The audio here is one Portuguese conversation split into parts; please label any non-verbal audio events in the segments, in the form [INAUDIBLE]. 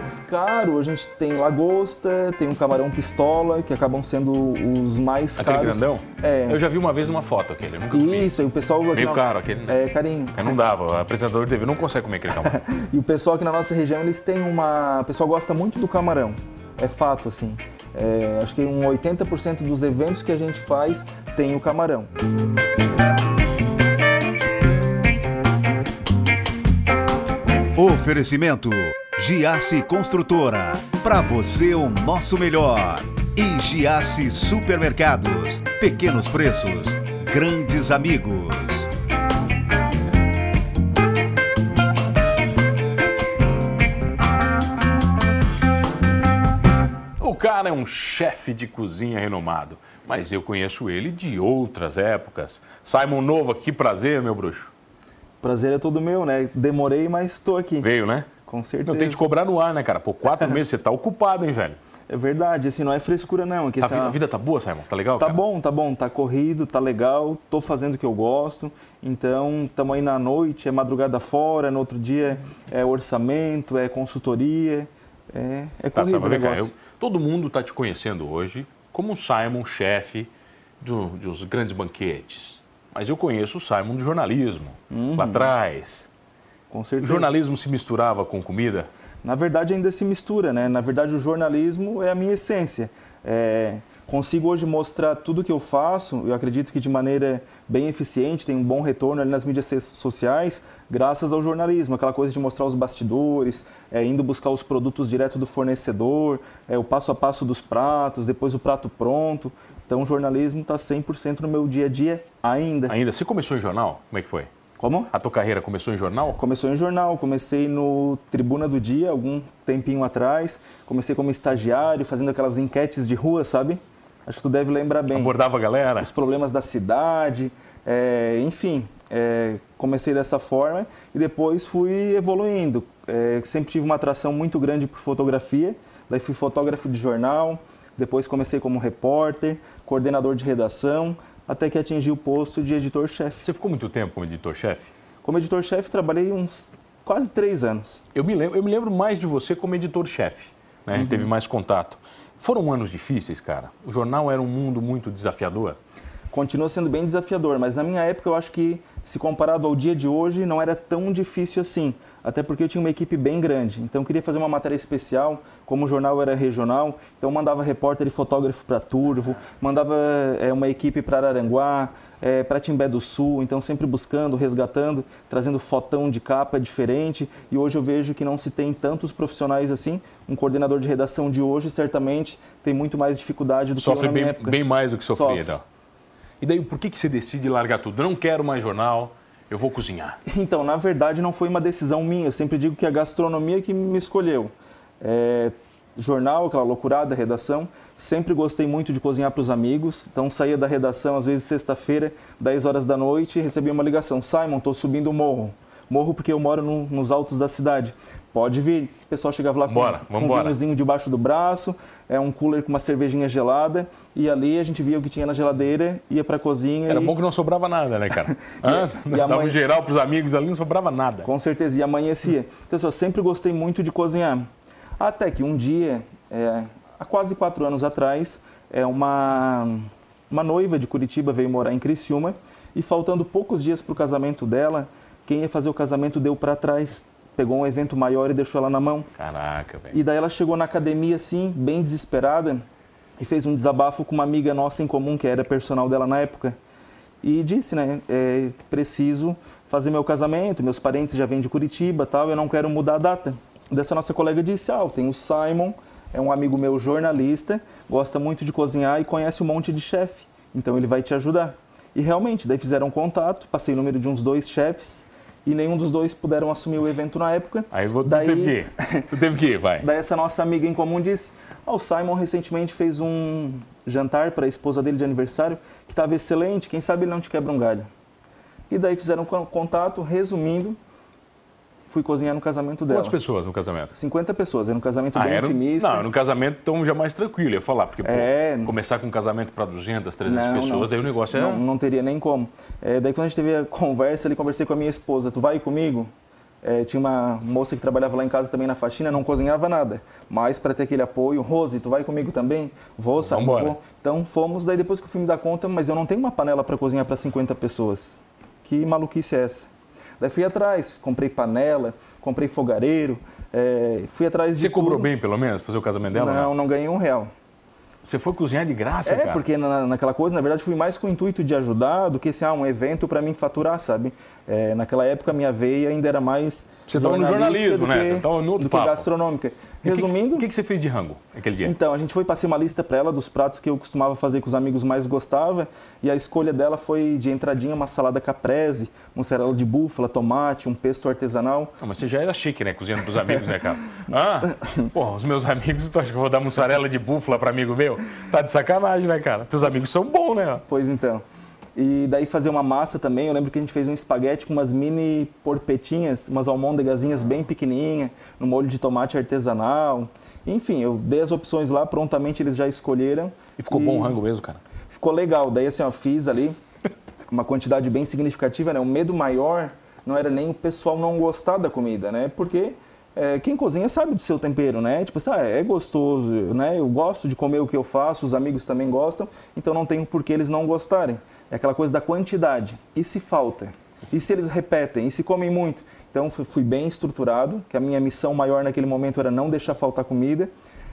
mais caro, a gente tem lagosta, tem um camarão pistola, que acabam sendo os mais Aquele caros. grandão? É. Eu já vi uma vez numa foto aquele, eu nunca comi. Isso, e o pessoal Meio na- caro aquele, né? É, carinho. Eu não dava, o apresentador de TV não consegue comer aquele camarão. [LAUGHS] E o pessoal aqui na nossa região, eles têm uma... O pessoal gosta muito do camarão. É fato, assim. É, acho que um 80% dos eventos que a gente faz tem o camarão. Oferecimento Giasse Construtora. Para você o nosso melhor. E Giasse Supermercados. Pequenos preços, grandes amigos. O cara é um chefe de cozinha renomado, mas eu conheço ele de outras épocas. Simon Nova, que prazer, meu bruxo. Prazer é todo meu, né? Demorei, mas estou aqui. Veio, né? Com certeza. Não tem que te cobrar no ar, né, cara? Por quatro [LAUGHS] meses você tá ocupado, hein, velho? É verdade, assim, não é frescura não. Tá- assim, a vida tá boa, Simon? Tá legal, Tá cara? bom, tá bom, tá corrido, tá legal, tô fazendo o que eu gosto. Então, estamos aí na noite, é madrugada fora, no outro dia é orçamento, é consultoria, é, é Tá, corrido Simon, cá. eu- todo mundo tá te conhecendo hoje como o Simon, chefe do- dos grandes banquetes. Mas eu conheço o Simon do jornalismo, Uhum. lá atrás. Com O certeza. jornalismo se misturava com comida? Na verdade, ainda se mistura, né? Na verdade, o jornalismo é a minha essência. É, consigo hoje mostrar tudo que eu faço, eu acredito que de maneira bem eficiente, tem um bom retorno ali nas mídias so- sociais, graças ao jornalismo. Aquela coisa de mostrar os bastidores, é, indo buscar os produtos direto do fornecedor, é, o passo a passo dos pratos, depois o prato pronto. Então, o jornalismo está 100% no meu dia a dia ainda. Ainda? Você começou em jornal? Como é que foi? Como? A tua carreira começou em jornal? Começou em jornal, comecei no Tribuna do Dia, algum tempinho atrás. Comecei como estagiário, fazendo aquelas enquetes de rua, sabe? Acho que tu deve lembrar bem. Abordava a galera? Os problemas da cidade, é, enfim. é, comecei dessa forma e depois fui evoluindo. É, sempre tive uma atração muito grande por fotografia, daí fui fotógrafo de jornal, depois comecei como repórter, coordenador de redação, até que atingi o posto de editor-chefe. Você ficou muito tempo como editor-chefe? Como editor-chefe, trabalhei uns quase três anos. Eu me lembro, eu me lembro mais de você como editor-chefe, né? Gente Teve mais contato. Foram anos difíceis, cara. O jornal era um mundo muito desafiador. Continua sendo bem desafiador, mas na minha época eu acho que, se comparado ao dia de hoje, não era tão difícil assim. Até porque eu tinha uma equipe bem grande. Então eu queria fazer uma matéria especial, como o jornal era regional, então eu mandava repórter e fotógrafo para Turvo, mandava é, uma equipe para Araranguá, é, para Timbé do Sul, então sempre buscando, resgatando, trazendo fotão de capa diferente. E hoje eu vejo que não se tem tantos profissionais assim. Um coordenador de redação de hoje certamente tem muito mais dificuldade do que Sofre na minha bem, bem mais do que sofria. Sofre. Então. E daí, por que, que você decide largar tudo? Não quero mais jornal, eu vou cozinhar. [LAUGHS] Então, na verdade, não foi uma decisão minha. Eu sempre digo que a gastronomia que me escolheu. É, jornal, aquela loucurada, redação. Sempre gostei muito de cozinhar para os amigos. Então, saía da redação, às vezes, sexta-feira, 10 horas da noite, e recebia uma ligação. Simon, estou subindo o morro. Morro porque eu moro no- nos altos da cidade. Pode vir. O pessoal chegava lá com, com um vinhozinho debaixo do braço, é um cooler com uma cervejinha gelada. E ali a gente via o que tinha na geladeira, ia para a cozinha. Era e... bom que não sobrava nada, né, cara? [LAUGHS] E Dava [LAUGHS] um geral pros amigos ali, não sobrava nada. Com certeza, e amanhecia. Então, assim, eu sempre gostei muito de cozinhar. Até que um dia, é, há quase quatro anos atrás, é, uma, uma noiva de Curitiba veio morar em Criciúma e faltando poucos dias para o casamento dela, quem ia fazer o casamento deu para trás, pegou um evento maior e deixou ela na mão. Caraca, velho. E daí ela chegou na academia assim, bem desesperada, e fez um desabafo com uma amiga nossa em comum, que era personal dela na época. E disse, né, é, preciso fazer meu casamento, meus parentes já vêm de Curitiba tal, eu não quero mudar a data. Dessa nossa colega disse, ah, tem o Simon, é um amigo meu jornalista, gosta muito de cozinhar e conhece um monte de chefe, então ele vai te ajudar. E realmente, daí fizeram um contato, passei o número de uns dois chefes, e nenhum dos dois puderam assumir o evento na época. Aí tu daí... teve que ir. Tu teve que ir, vai. [LAUGHS] Daí essa nossa amiga em comum disse: "Ah, o Simon recentemente fez um jantar para a esposa dele de aniversário que estava excelente, quem sabe ele não te quebra um galho". E daí fizeram con- contato, resumindo, fui cozinhar no casamento dela. Quantas pessoas no casamento? 50 pessoas, era um casamento Ah, bem era, intimista. não, no casamento então já mais tranquilo, ia falar, porque pô, É. começar com um casamento para 200, 300 Não, pessoas, não. daí o negócio é... Não, não teria nem como. É, daí quando a gente teve a conversa ali, conversei com a minha esposa, tu vai comigo? É, tinha uma moça que trabalhava lá em casa também na faxina, não cozinhava nada. Mas para ter aquele apoio, Rose, tu vai comigo também? Vou, sabe? Vou. Então fomos, daí depois que eu fui me dar conta, mas eu não tenho uma panela para cozinhar para 50 pessoas. Que maluquice é essa? Daí fui atrás, comprei panela, comprei fogareiro, é, fui atrás de Você cobrou tudo. bem, pelo menos, pra fazer o casamento dela? Não, não ganhei um real. Você foi cozinhar de graça, É, cara? porque na, naquela coisa, na verdade, fui mais com o intuito de ajudar do que assim, ah, um evento para mim faturar, sabe? É, naquela época, minha veia ainda era mais. Você tava no jornalismo, né? que- Você no outro Do que papo. gastronômica. O que que- Resumindo. O que, que você fez de rango aquele dia? Então, a gente foi passei uma lista para ela dos pratos que eu costumava fazer que os amigos mais gostavam, e a escolha dela foi de entradinha uma salada caprese, mussarela de búfala, tomate, um pesto artesanal. Não, mas você já era chique, né? Cozinhando pros amigos, né, cara? Ah, [LAUGHS] porra, os meus amigos, tu acha que eu vou dar mussarela de búfala pra amigo meu? Tá de sacanagem, né, cara? Teus amigos são bons, né? Pois então. E daí fazer uma massa também, eu lembro que a gente fez um espaguete com umas mini porpetinhas, umas almôndegazinhas bem pequenininha, no molho de tomate artesanal. Enfim, eu dei as opções lá, prontamente eles já escolheram. E ficou bom o rango mesmo, cara? Ficou legal. Daí assim, ó, fiz ali uma quantidade bem significativa, né? O medo maior não era nem o pessoal não gostar da comida, né? Porque é, quem cozinha sabe do seu tempero, né? Tipo assim, ah, é gostoso, né? Eu gosto de comer o que eu faço, os amigos também gostam, então não tem por que eles não gostarem. É aquela coisa da quantidade. E se falta? E se eles repetem? E se comem muito? Então fui- bem estruturado, que a minha missão maior naquele momento era não deixar faltar comida.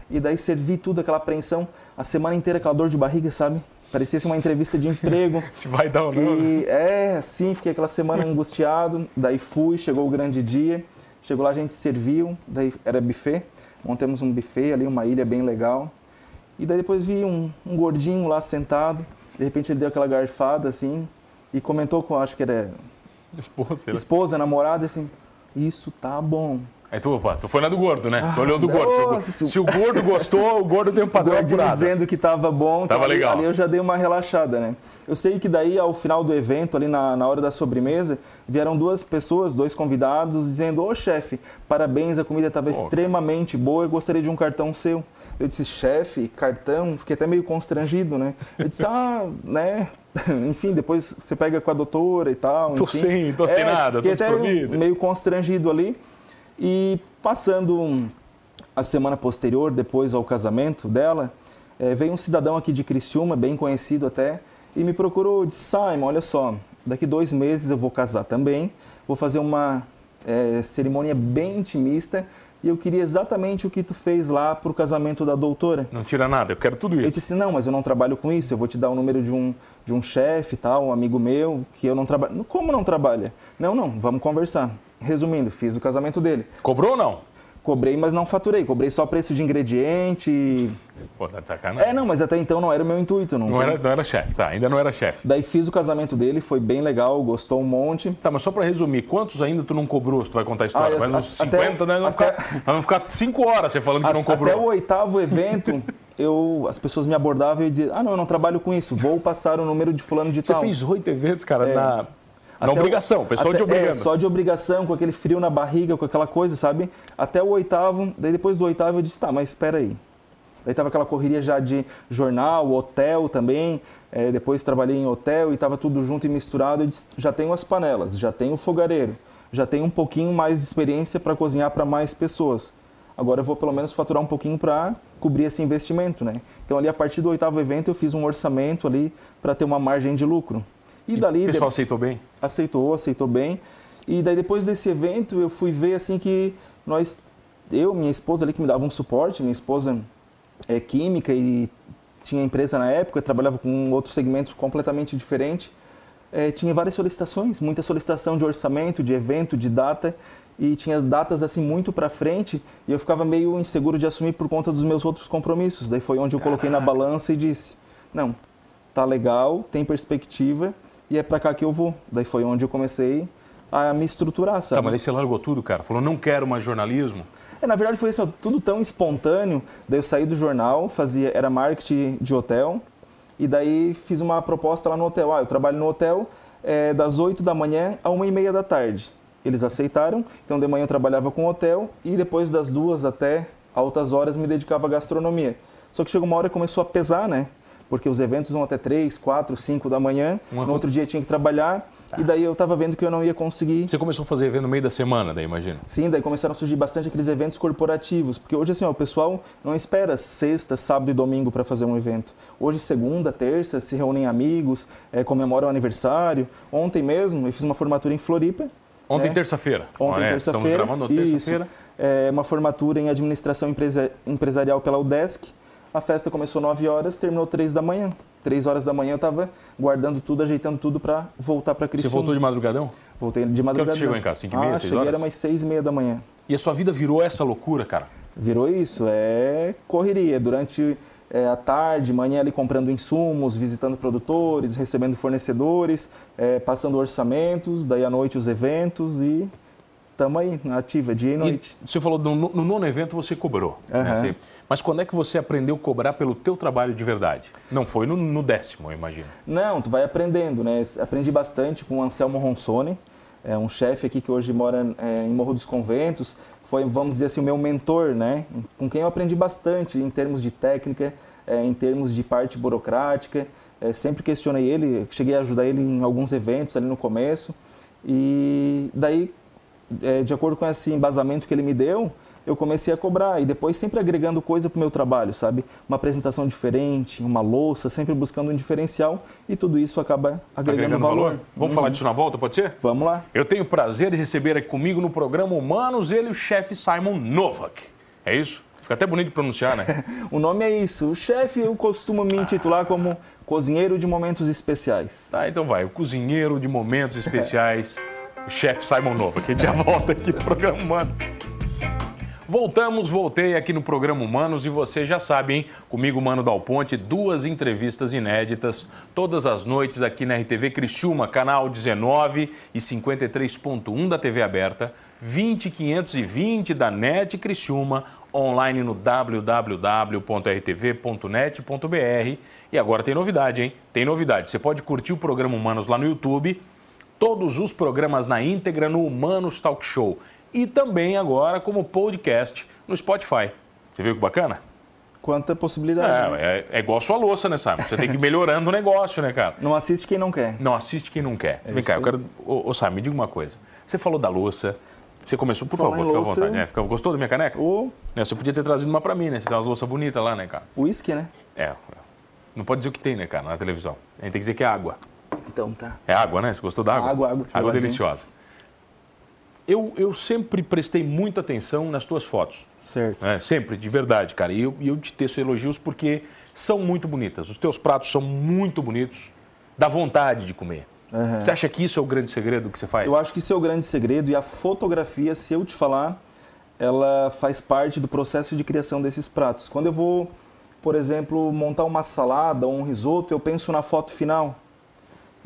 E daí servi tudo, aquela apreensão, a semana inteira aquela dor de barriga, sabe? Parecia uma entrevista de emprego. [LAUGHS] Se vai dar ou não, né? E é, sim, fiquei aquela semana angustiado. Daí fui, chegou o grande dia. Chegou lá, a gente serviu, daí era buffet. Montamos um buffet ali, uma ilha bem legal. E daí depois vi um, um gordinho lá sentado. De repente ele deu aquela garfada assim e comentou com, acho que era Esposa, esposa, namorada, assim: Isso tá bom. Aí tu, opa, tu foi na do gordo, né? tu olhou do Ah, gordo. Se o- nossa, Se o, gordo gostou, o gordo tem um padrão apurado. dizendo que tava bom, Tava ali, legal. ali eu já dei uma relaxada, né? Eu sei que daí, ao final do evento, ali na, na hora da sobremesa, vieram duas pessoas, dois convidados, dizendo, ô chefe, parabéns, a comida estava extremamente boa, eu gostaria de um cartão seu. Eu disse, chefe, cartão? Fiquei até meio constrangido, né? Eu disse, ah, né? [LAUGHS] Enfim, depois você pega com a doutora e tal. Tô enfim. sem- tô sem nada, tô até meio constrangido ali. E passando a semana posterior, depois ao casamento dela, eh, veio um cidadão aqui de Criciúma, bem conhecido até, e me procurou, disse, Simon, olha só, daqui dois meses eu vou casar também, vou fazer uma eh, cerimônia bem intimista, e eu queria exatamente o que tu fez lá pro casamento da doutora. Não tira nada, eu quero tudo Eu isso. disse, não, mas eu não trabalho com isso, eu vou te dar o número de um, de um chefe tal, um amigo meu, que eu não trabalho. Como não trabalha? Não, não, vamos conversar. Resumindo, fiz o casamento dele. Cobrou ou não? Cobrei, mas não faturei. Cobrei só preço de ingrediente. e- Pô, tá de sacanagem. É, não, mas até então não era o meu intuito. Não, Não era, não era chefe, tá? Ainda não era chefe. Daí fiz o casamento dele, foi bem legal, gostou um monte. Tá, mas só pra resumir, quantos ainda tu não cobrou se tu vai contar a história? Ah, Mas a- uns até- 50, né? Nós vamos, ficar, vamos ficar 5 horas você falando que não A- Até o cobrou. oitavo evento, [LAUGHS] eu, as pessoas me abordavam e eu dizia, ah, não, eu não trabalho com isso, vou passar o número de fulano de Você tal. fez oito eventos, cara, na, na obrigação, o pessoal até- te obrigando. É, só de obrigação, com aquele frio na barriga, com aquela coisa, sabe? Até o oitavo, daí depois do oitavo eu disse, tá, mas espera aí. Daí tava aquela correria já de jornal, hotel também, é, depois trabalhei em hotel e tava tudo junto e misturado, eu disse, já tenho as panelas, já tenho o fogareiro, já tenho um pouquinho mais de experiência para cozinhar para mais pessoas. Agora eu vou pelo menos faturar um pouquinho para cobrir esse investimento, né? Então ali a partir do oitavo evento eu fiz um orçamento ali para ter uma margem de lucro. E, dali o pessoal aceitou bem? aceitou, aceitou bem. E daí depois desse evento eu fui ver assim que nós, eu, minha esposa ali que me dava um suporte, minha esposa é química e tinha empresa na época, trabalhava com um outro segmento completamente diferente. É, tinha várias solicitações, muita solicitação de orçamento, de evento, de data e tinha as datas assim muito para frente e eu ficava meio inseguro de assumir por conta dos meus outros compromissos. Daí foi onde eu coloquei na balança e disse: "Não, tá legal, tem perspectiva e é para cá que eu vou". Daí foi onde eu comecei a me estruturar, sabe? Tá, mas aí você largou tudo, cara. Falou, não quero mais jornalismo. É, na verdade foi isso, ó, tudo tão espontâneo. Daí eu saí do jornal, fazia era marketing de hotel e daí fiz uma proposta lá no hotel. Ah, eu trabalho no hotel é, das 8 da manhã a uma e meia da tarde. Eles aceitaram, então de manhã eu trabalhava com hotel e depois das duas até altas horas me dedicava à gastronomia. Só que chegou uma hora que começou a pesar, né? Porque os eventos vão até 3, 4, 5 da manhã, Uma- no outro dia tinha que trabalhar E daí eu estava vendo que eu não ia conseguir. Você começou a fazer evento no meio da semana, daí imagina? Sim, daí começaram a surgir bastante aqueles eventos corporativos, porque hoje assim, ó, o pessoal não espera sexta, sábado e domingo para fazer um evento. Hoje segunda, terça, se reúnem amigos, é, comemoram aniversário. Ontem mesmo eu fiz uma formatura em Floripa. Ontem né? terça-feira. Ontem né? terça-feira. Estamos gravando terça-feira. É uma formatura em administração empresa, empresarial pela UDESC. A festa começou 9 horas, terminou 3 da manhã. 3 horas da manhã eu estava guardando tudo, ajeitando tudo para voltar para Criciúma. Você voltou de madrugadão? Voltei de madrugada. Que você chegou em casa? 5 e meia, ah, 6 cheguei horas? era umas 6 e meia da manhã. E a sua vida virou essa loucura, cara? Virou isso, é correria. Durante é, a tarde, manhã ali comprando insumos, visitando produtores, recebendo fornecedores, é, passando orçamentos, daí à noite os eventos e estamos aí, ativa, dia e noite. E você falou, no, no nono evento você cobrou. Né? Aham. Você- mas quando é que você aprendeu a cobrar pelo teu trabalho de verdade? Não foi no, no décimo, eu imagino. Não, tu vai aprendendo, né? Aprendi bastante com o Anselmo Ronsoni, é um chefe aqui que hoje mora é, em Morro dos Conventos. Foi, vamos dizer assim, o meu mentor, né? Com quem eu aprendi bastante em termos de técnica, é, em termos de parte burocrática. É, sempre questionei ele, cheguei a ajudar ele em alguns eventos ali no começo. E daí, de acordo com esse embasamento que ele me deu, eu comecei a cobrar e depois sempre agregando coisa para o meu trabalho, sabe? Uma apresentação diferente, uma louça, sempre buscando um diferencial e tudo isso acaba agregando, valor. Vamos Uhum. falar disso na volta, pode ser? Vamos lá. Eu tenho o prazer de receber aqui comigo no programa Humanos ele, o chefe Simon Novak. É isso? Fica até bonito de pronunciar, né? [LAUGHS] O nome é isso. O chefe eu costumo me intitular como cozinheiro de momentos especiais. Tá, então vai. O cozinheiro de momentos especiais, [LAUGHS] chefe Simon Novak. A gente já volta aqui no programa Humanos. Voltamos, voltei aqui no programa Humanos e você já sabe, hein? Comigo, Mano Dal Ponte, duas entrevistas inéditas, todas as noites aqui na RTV Criciúma, canal 19 e 53.1 da TV aberta, 20520 da NET Criciúma, online no www.rtv.net.br. E agora tem novidade, hein? Tem novidade. Você pode curtir o programa Humanos lá no YouTube, todos os programas na íntegra no Humanos Talk Show e também agora como podcast no Spotify. Você viu que bacana? Quanta possibilidade. né? É, é, é igual a sua louça, né, Simon? Você tem que ir melhorando o negócio, né, cara? Não assiste quem não quer. Não assiste quem não quer. Vem É isso cá, eu quero. Ô, ô, Simon, me diga uma coisa. Você falou da louça. Você começou, por Falar favor, fica à vontade. né? Fica- Gostou da minha caneca? O É, Você podia ter trazido uma pra mim, né? Você tem umas louças bonitas lá, né, cara? uísque, né? É. Não pode dizer o que tem, né, cara, na televisão. A gente tem que dizer que é água. Então tá. É água, né? Você gostou da água? Água, água, Água deliciosa. Eu, eu sempre prestei muita atenção nas tuas fotos. Certo. né? Sempre, de verdade, cara. E eu, eu te teço elogios porque são muito bonitas. Os teus pratos são muito bonitos. Dá vontade de comer. Aham. Você acha que isso é o grande segredo que você faz? Eu acho que isso é o grande segredo e a fotografia, se eu te falar, ela faz parte do processo de criação desses pratos. Quando eu vou, por exemplo, montar uma salada ou um risoto, eu penso na foto final.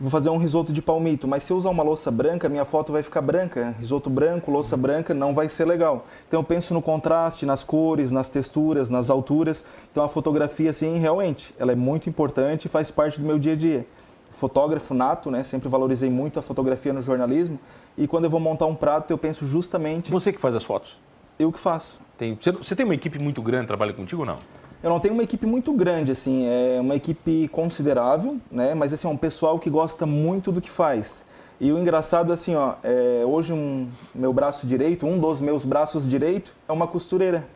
Vou fazer um risoto de palmito, mas se eu usar uma louça branca, minha foto vai ficar branca. Risoto branco, louça branca, não vai ser legal. Então eu penso no contraste, nas cores, nas texturas, nas alturas. Então a fotografia, assim, realmente, ela é muito importante e faz parte do meu dia a dia. Fotógrafo nato, né? Sempre valorizei muito a fotografia no jornalismo. E quando eu vou montar um prato, eu penso justamente Você que faz as fotos. eu que faço. Tem, você, você tem uma equipe muito grande que trabalha contigo ou não? Eu não tenho uma equipe muito grande, assim, é uma equipe considerável, né? Mas assim, é um pessoal que gosta muito do que faz. E o engraçado, assim, ó, é, hoje um, meu braço direito, um dos meus braços direito, é uma costureira.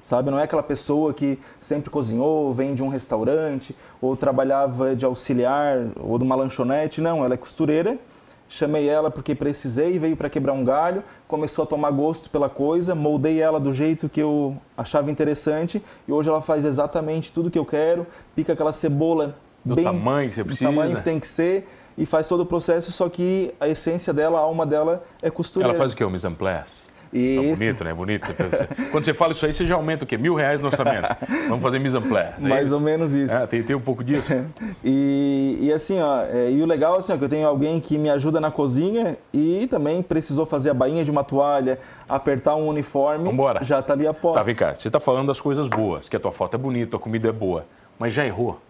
Sabe, não é aquela pessoa que sempre cozinhou, vem de um restaurante, ou trabalhava de auxiliar, ou de uma lanchonete. Não, ela é costureira. Chamei ela porque precisei, veio para quebrar um galho, começou a tomar gosto pela coisa, moldei ela do jeito que eu achava interessante e hoje ela faz exatamente tudo que eu quero, pica aquela cebola Do bem, tamanho que você precisa. do tamanho que tem que ser e faz todo o processo, só que a essência dela, a alma dela é costureira. Ela faz o quê? O mise en place? Tá Isso. bonito, né? Bonito. Quando você fala isso aí, você já aumenta o quê? Mil reais no orçamento. Vamos fazer mise en place. é Mais ou menos isso. É, tem, tem um pouco disso. [LAUGHS] E, e assim, ó, é, e o legal assim, ó, que eu tenho alguém que me ajuda na cozinha e também precisou fazer a bainha de uma toalha, apertar um uniforme, Vambora. já tá ali a posse. Tá, vem cá. Você tá falando das coisas boas, que a tua foto é bonita, a comida é boa. Mas já errou.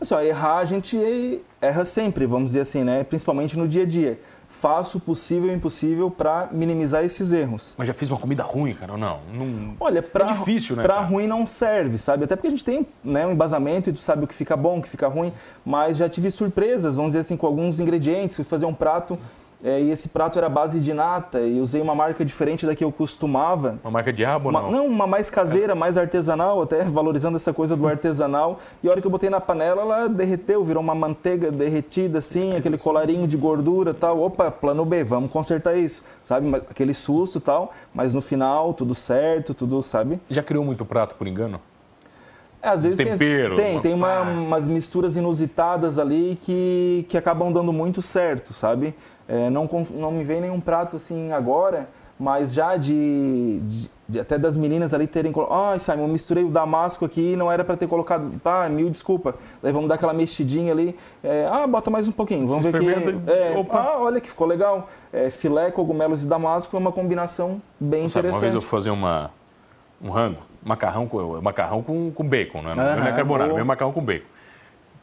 Assim, ó, errar a gente erra sempre, vamos dizer assim, né? Principalmente no dia a dia. Faço o possível e o impossível para minimizar esses erros. Mas já fiz uma comida ruim, cara, ou não? não... Olha, pra, é difícil, né? Pra ruim não serve, sabe? Até porque a gente tem né, um embasamento e tu sabe o que fica bom, o que fica ruim. Mas já tive surpresas, vamos dizer assim, com alguns ingredientes. Fui fazer um prato é, e esse prato era à base de nata e usei uma marca diferente da que eu costumava. Uma marca de abo, uma, não? Não, uma mais caseira, mais artesanal, até [LAUGHS] valorizando essa coisa do artesanal. E a hora que eu botei na panela, ela derreteu, virou uma manteiga derretida assim, aquele colarinho de gordura tal. Opa, plano B, vamos consertar isso, sabe? Aquele susto tal, mas no final tudo certo, tudo, sabe? Já criou muito prato por engano? Às vezes tempero, tem, tem, tem uma, umas misturas inusitadas ali que, que acabam dando muito certo, sabe? É, não, não me vem nenhum prato assim agora, mas já de, de, de até das meninas ali terem colocado, ah, Simon, misturei o damasco aqui não era para ter colocado, ah, mil desculpa. Daí vamos dar aquela mexidinha ali, é, ah, bota mais um pouquinho, vamos ver que, é, ah, olha que ficou legal. É, filé, cogumelos e damasco é uma combinação bem Nossa, interessante. Uma vez eu fui fazer uma, um rango, macarrão com, macarrão com, com bacon, né? não é carbonara, é macarrão com bacon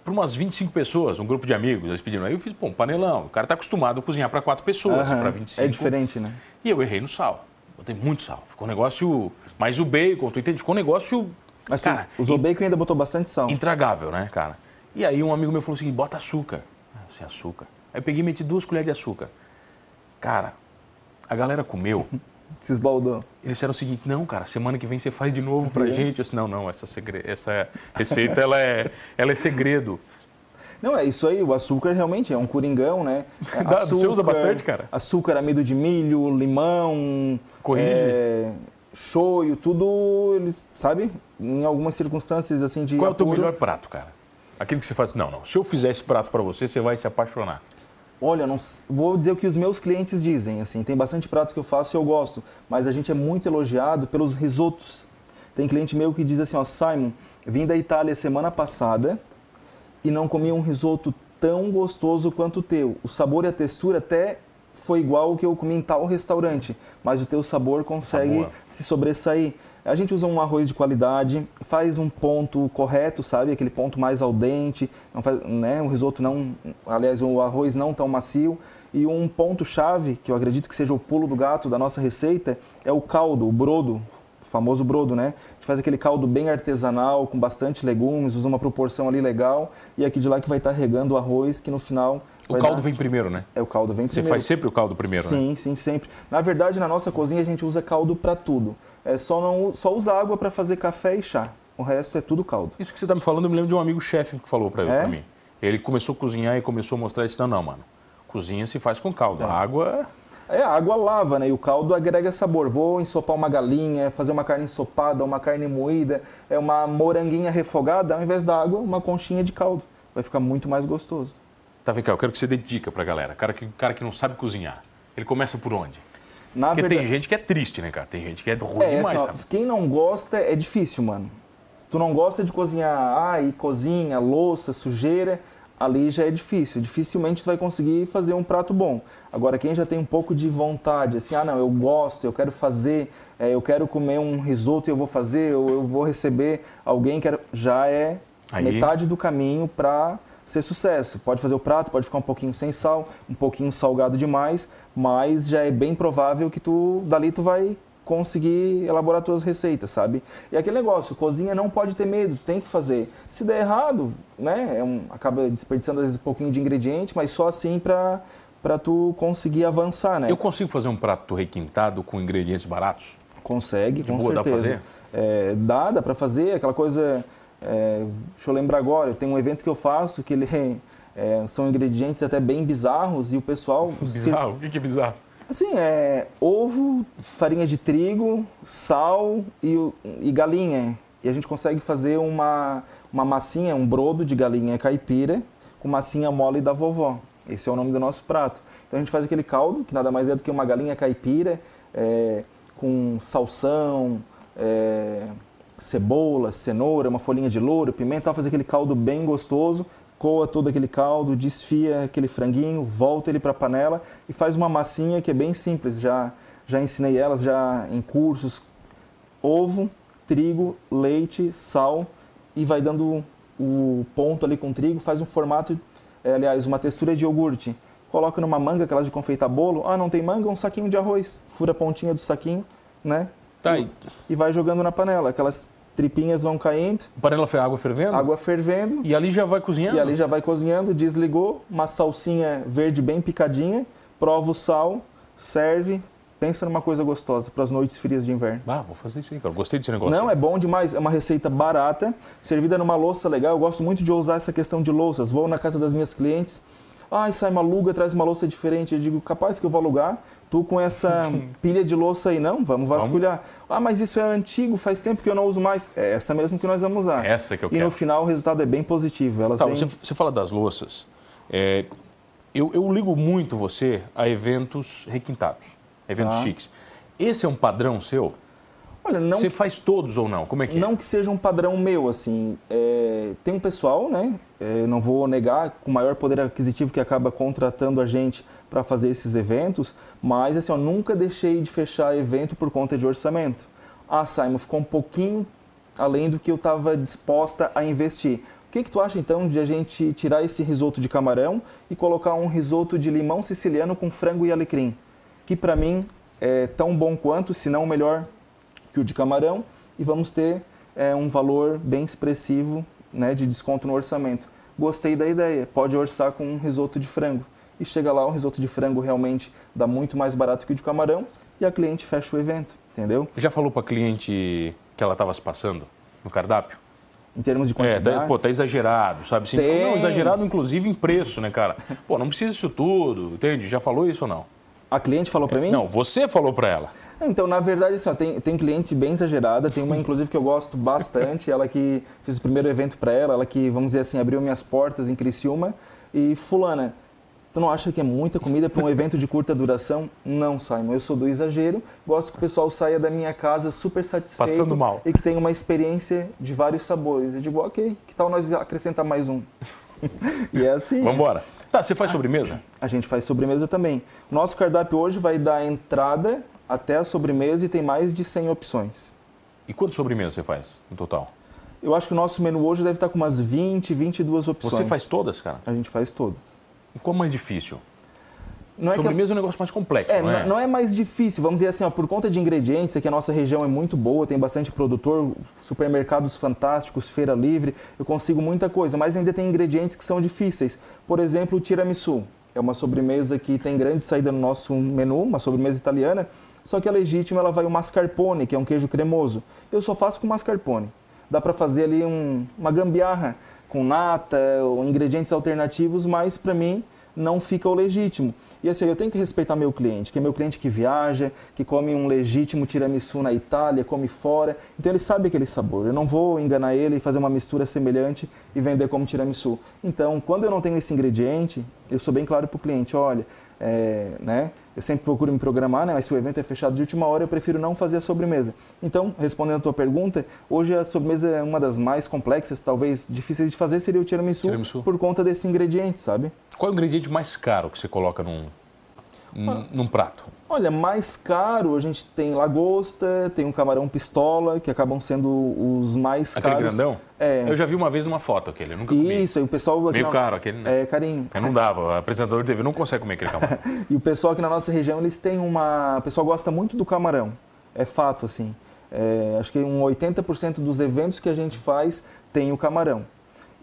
para umas 25 pessoas, um grupo de amigos, eles pediram. Aí eu fiz, pô, um panelão. O cara está acostumado a cozinhar para quatro pessoas, uhum. para 25. É diferente, né? E eu errei no sal. Botei muito sal. Ficou um negócio. Mas o bacon, tu entende? Ficou um negócio. Mas tu cara, usou bacon e ainda botou bastante sal. Intragável, né, cara? E aí um amigo meu falou assim: bota açúcar. Ah, sem açúcar. Aí eu peguei e meti duas colheres de açúcar. Cara, a galera comeu. [LAUGHS] Se esbaldou. Eles disseram o seguinte, não, cara, semana que vem você faz de novo pra gente. Eu disse, não, não, essa, segre... essa receita ela é, ela é segredo. Não, é isso aí, o açúcar realmente é um coringão, né? [LAUGHS] Açúcar, Você usa bastante, cara? Açúcar, amido de milho, limão. Corrige. É, shoyu, tudo, eles, sabe? Em algumas circunstâncias assim de. Qual é o teu melhor prato, cara? Aquilo que você faz, não, não. Se eu fizer esse prato para você, você vai se apaixonar. Olha, não, vou dizer o que os meus clientes dizem, assim, tem bastante prato que eu faço e eu gosto, mas a gente é muito elogiado pelos risotos. Tem cliente meu que diz assim, ó, Simon, vim da Itália semana passada, e não comi um risoto tão gostoso quanto o teu. O sabor e a textura até foi igual ao que eu comi em tal restaurante, mas o teu sabor consegue sabor. se sobressair. A gente usa um arroz de qualidade, faz um ponto correto, sabe? Aquele ponto mais al dente, não faz, né? o risoto não, aliás, o arroz não tão macio. E um ponto chave, que eu acredito que seja o pulo do gato da nossa receita, é o caldo, o brodo, famoso brodo, né? A gente faz aquele caldo bem artesanal, com bastante legumes, usa uma proporção ali legal, e aqui de lá que vai estar regando o arroz, que no final... O caldo dar... vem primeiro, né? É, o caldo vem Você primeiro. Você faz sempre o caldo primeiro, sim, né? Sim, sim, sempre. Na verdade, na nossa cozinha a gente usa caldo para tudo. É só, não, só usa água para fazer café e chá. O resto é tudo caldo. Isso que você está me falando, eu me lembro de um amigo chefe que falou para é? mim. Ele começou a cozinhar e começou a mostrar isso. Não, não, mano. Cozinha se faz com caldo. É. A água é, a água lava, né? E o caldo agrega sabor. Vou ensopar uma galinha, fazer uma carne ensopada, uma carne moída, é uma moranguinha refogada, ao invés da água, uma conchinha de caldo. Vai ficar muito mais gostoso. Tá, vem cá, eu quero que você dê dica pra galera. Cara que, cara que não sabe cozinhar, ele começa por onde? Na Porque verdade... tem gente que é triste, né, cara? Tem gente que é ruim é, demais, assim, sabe? Quem não gosta é difícil, mano. Se tu não gosta de cozinhar, ai, cozinha, louça, sujeira, ali já é difícil. Dificilmente tu vai conseguir fazer um prato bom. Agora, quem já tem um pouco de vontade, assim, ah, não, eu gosto, eu quero fazer, é, eu quero comer um risoto e eu vou fazer, ou eu vou receber alguém que já é Aí... metade do caminho para ser sucesso. Pode fazer o prato, pode ficar um pouquinho sem sal, um pouquinho salgado demais, mas já é bem provável que tu dali tu vai conseguir elaborar tuas receitas, sabe? E aquele negócio, cozinha não pode ter medo, tem que fazer. Se der errado, né, é um, acaba desperdiçando às vezes um pouquinho de ingrediente, mas só assim para para tu conseguir avançar, né? Eu consigo fazer um prato requintado com ingredientes baratos? Consegue, de com boa, certeza. Dá pra fazer? É, dá, dá para fazer, aquela coisa... É, deixa eu lembrar agora, tem um evento que eu faço que ele [LAUGHS] é, são ingredientes até bem bizarros e o pessoal... [LAUGHS] Bizarro? Se... O que é bizarro? Assim, é ovo, farinha de trigo, sal e, e galinha. E a gente consegue fazer uma, uma massinha, um brodo de galinha caipira com massinha mole da vovó. Esse é o nome do nosso prato. Então a gente faz aquele caldo, que nada mais é do que uma galinha caipira, é, com salsão, é, cebola, cenoura, uma folhinha de louro, pimenta, faz aquele caldo bem gostoso, coa todo aquele caldo, desfia aquele franguinho, volta ele para a panela e faz uma massinha que é bem simples. Já, já ensinei elas já em cursos. Ovo, trigo, leite, sal e vai dando o ponto ali com trigo, faz um formato, é, aliás, uma textura de iogurte. Coloca numa manga, aquelas de confeitar bolo. Ah, não tem manga? Um saquinho de arroz. Fura a pontinha do saquinho, né? Tá, e, e- e vai jogando na panela. Aquelas tripinhas vão caindo, Panela foi água fervendo? água fervendo. E ali já vai cozinhando? E ali já vai cozinhando, desligou, uma salsinha verde bem picadinha, prova o sal, serve. Pensa numa coisa gostosa para as noites frias de inverno. Ah, vou fazer isso aí, cara. Gostei desse negócio. Não, é bom demais. É uma receita barata, servida numa louça legal. Eu gosto muito de usar essa questão de louças. Vou na casa das minhas clientes. Ai, sai uma aluga, traz uma louça diferente. Eu digo, capaz que eu vou alugar. Tu com essa pilha de louça aí, não? Vamos vasculhar. Ah, mas isso é antigo, faz tempo que eu não uso mais. É essa mesmo que nós vamos usar. Essa que eu e quero. no final o resultado é bem positivo. Elas Tá, vêm... você, você fala das louças. É, eu, eu ligo muito você a eventos requintados, eventos Tá. chiques. Esse é um padrão seu? Olha, não Você faz todos ou não? Como é que é? Não que seja um padrão meu, assim. é, tem um pessoal, né? é, não vou negar, com maior poder aquisitivo que acaba contratando a gente para fazer esses eventos, mas assim, eu nunca deixei de fechar evento por conta de orçamento. Ah, Simon, ficou um pouquinho além do que eu estava disposta a investir. O que, que tu acha então de a gente tirar esse risoto de camarão e colocar um risoto de limão siciliano com frango e alecrim? Que para mim é tão bom quanto, se não melhor que o de camarão e vamos ter é, um valor bem expressivo né, de desconto no orçamento. Gostei da ideia, pode orçar com um risoto de frango. E chega lá, o risoto de frango realmente dá muito mais barato que o de camarão e a cliente fecha o evento, entendeu? Já falou pra cliente que ela estava se passando no cardápio? Em termos de É, quantidade. tá, pô, tá exagerado, sabe? Assim. Não, exagerado inclusive em preço, né, cara? Pô, não precisa isso tudo, entende? Já falou isso ou não? A cliente falou para mim? Não, você falou pra ela. Então, na verdade, assim, ó, tem, tem cliente bem exagerada, tem uma inclusive que eu gosto bastante, ela que fiz o primeiro evento para ela, ela que, vamos dizer assim, abriu minhas portas em Criciúma. E fulana, tu não acha que é muita comida para um evento de curta duração? Não, Simon, eu sou do exagero, gosto que o pessoal saia da minha casa super satisfeito Passando mal. e que tenha uma experiência de vários sabores. Eu digo, ok, que tal nós acrescentar mais um? [LAUGHS] e é assim. Vamos embora. Tá, você faz sobremesa? A gente faz sobremesa também. Nosso cardápio hoje vai da entrada até a sobremesa e tem mais de 100 opções. E quantas sobremesas você faz no total? Eu acho que o nosso menu hoje deve estar com umas 20, 22 opções. Você faz todas, cara? A gente faz todas. E qual é mais difícil? Não é, que sobremesa é um negócio mais complexo, é, não é? não- não é mais difícil, vamos dizer assim, ó, por conta de ingredientes, aqui a nossa região é muito boa, tem bastante produtor, supermercados fantásticos, feira livre, eu consigo muita coisa, mas ainda tem ingredientes que são difíceis. Por exemplo, o tiramisu. É uma sobremesa que tem grande saída no nosso menu, uma sobremesa italiana, só que a legítima ela vai o mascarpone, que é um queijo cremoso. Eu só faço com mascarpone. Dá para fazer ali um- uma gambiarra com nata ou ingredientes alternativos, mas para mim não fica o legítimo. E assim, eu tenho que respeitar meu cliente, que é meu cliente que viaja, que come um legítimo tiramisu na Itália, come fora, então ele sabe aquele sabor. Eu não vou enganar ele e fazer uma mistura semelhante e vender como tiramisu. Então, quando eu não tenho esse ingrediente, eu sou bem claro para o cliente, olha, é, né, eu sempre procuro me programar, né, mas se o evento é fechado de última hora, eu prefiro não fazer a sobremesa. Então, respondendo a tua pergunta, hoje a sobremesa é uma das mais complexas, talvez difíceis de fazer, seria o tiramisu, Tiramisu. por conta desse ingrediente, sabe? Qual é o ingrediente mais caro que você coloca num, num, num prato? Olha, mais caro, a gente tem lagosta, tem um camarão pistola, que acabam sendo os mais Aquele caros. grandão? É. Eu já vi uma vez numa foto aquele, eu nunca comi. Isso, o pessoal... aqui Meio na- caro aquele, né? É, carinho. Eu não dava, o apresentador de TV não consegue comer aquele camarão. [LAUGHS] E o pessoal aqui na nossa região, eles têm uma... O pessoal gosta muito do camarão. É fato, assim. É, acho que um 80% dos eventos que a gente faz tem o camarão.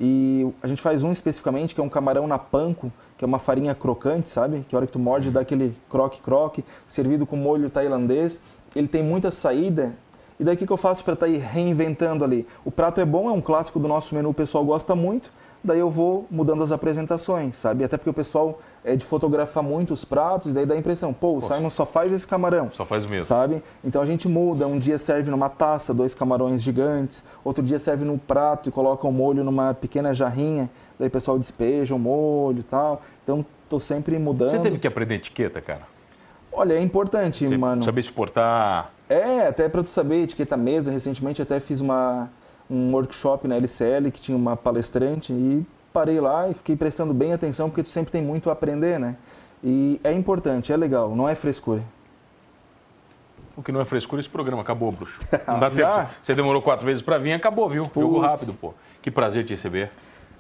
E a gente faz um especificamente, que é um camarão na panko, que é uma farinha crocante, sabe? Que a hora que tu morde dá aquele croque-croque, servido com molho tailandês. Ele tem muita saída. E daí o que eu faço para estar aí reinventando ali? O prato é bom, é um clássico do nosso menu, o pessoal gosta muito. Daí eu vou mudando as apresentações, sabe? Até porque o pessoal é de fotografar muito os pratos, e daí dá a impressão, pô, o Simon só faz esse camarão. Só faz o mesmo. Sabe? Então a gente muda. Um dia serve numa taça, dois camarões gigantes. Outro dia serve num prato e coloca o molho numa pequena jarrinha. Daí o pessoal despeja o molho e tal. Então tô sempre mudando. Você teve que aprender etiqueta, cara? Olha, é importante, Você mano. saber exportar. É, até para tu saber, etiqueta mesa. Recentemente até fiz uma, um workshop na LCL que tinha uma palestrante e parei lá e fiquei prestando bem atenção porque tu sempre tem muito a aprender, né? E é importante, é legal, não é frescura. O que não é frescura, esse programa acabou, bruxo. Não dá [LAUGHS] tempo. Você demorou quatro vezes pra vir, acabou, viu? Jogo rápido, pô. Que prazer te receber.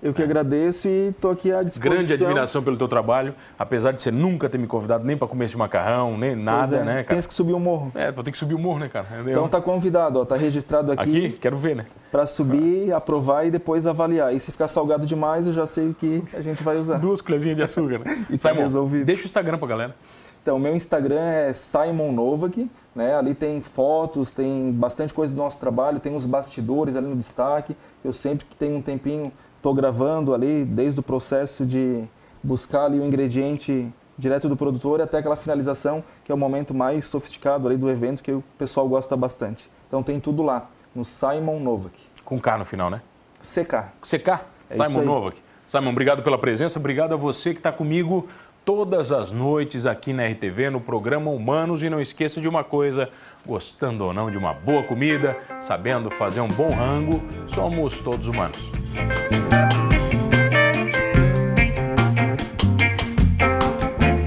Eu que agradeço e estou aqui à disposição. Grande admiração pelo teu trabalho, apesar de você nunca ter me convidado nem para comer esse macarrão, nem nada, é, né, cara? Tem que subir o morro. É, vou ter que subir o morro, né, cara? Eu... Então tá convidado, ó, tá registrado aqui. Aqui? Quero ver, né? Para subir, aprovar e depois avaliar. E se ficar salgado demais, eu já sei o que a gente vai usar. Duas colherzinhas de açúcar, né? [LAUGHS] e tá Simon, resolvido. Deixa o Instagram pra galera. Então, meu Instagram é Simon Novak, né? Ali tem fotos, tem bastante coisa do nosso trabalho, tem os bastidores ali no destaque. Eu sempre que tenho um tempinho estou gravando ali desde o processo de buscar ali o ingrediente direto do produtor até aquela finalização, que é o momento mais sofisticado ali do evento que o pessoal gosta bastante. Então tem tudo lá, no Simon Novak. Com K no final, né? CK. CK, é Simon Novak. Simon, obrigado pela presença, obrigado a você que está comigo todas as noites aqui na RTV, no programa Humanos. E não esqueça de uma coisa: gostando ou não de uma boa comida, sabendo fazer um bom rango, somos todos humanos.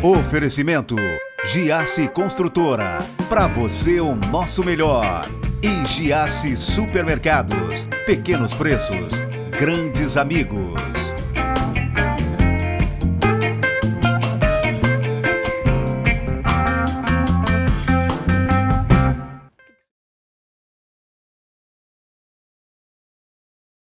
Oferecimento: Giasse Construtora. Para você, o nosso melhor. E Giasse Supermercados. Pequenos preços, grandes amigos.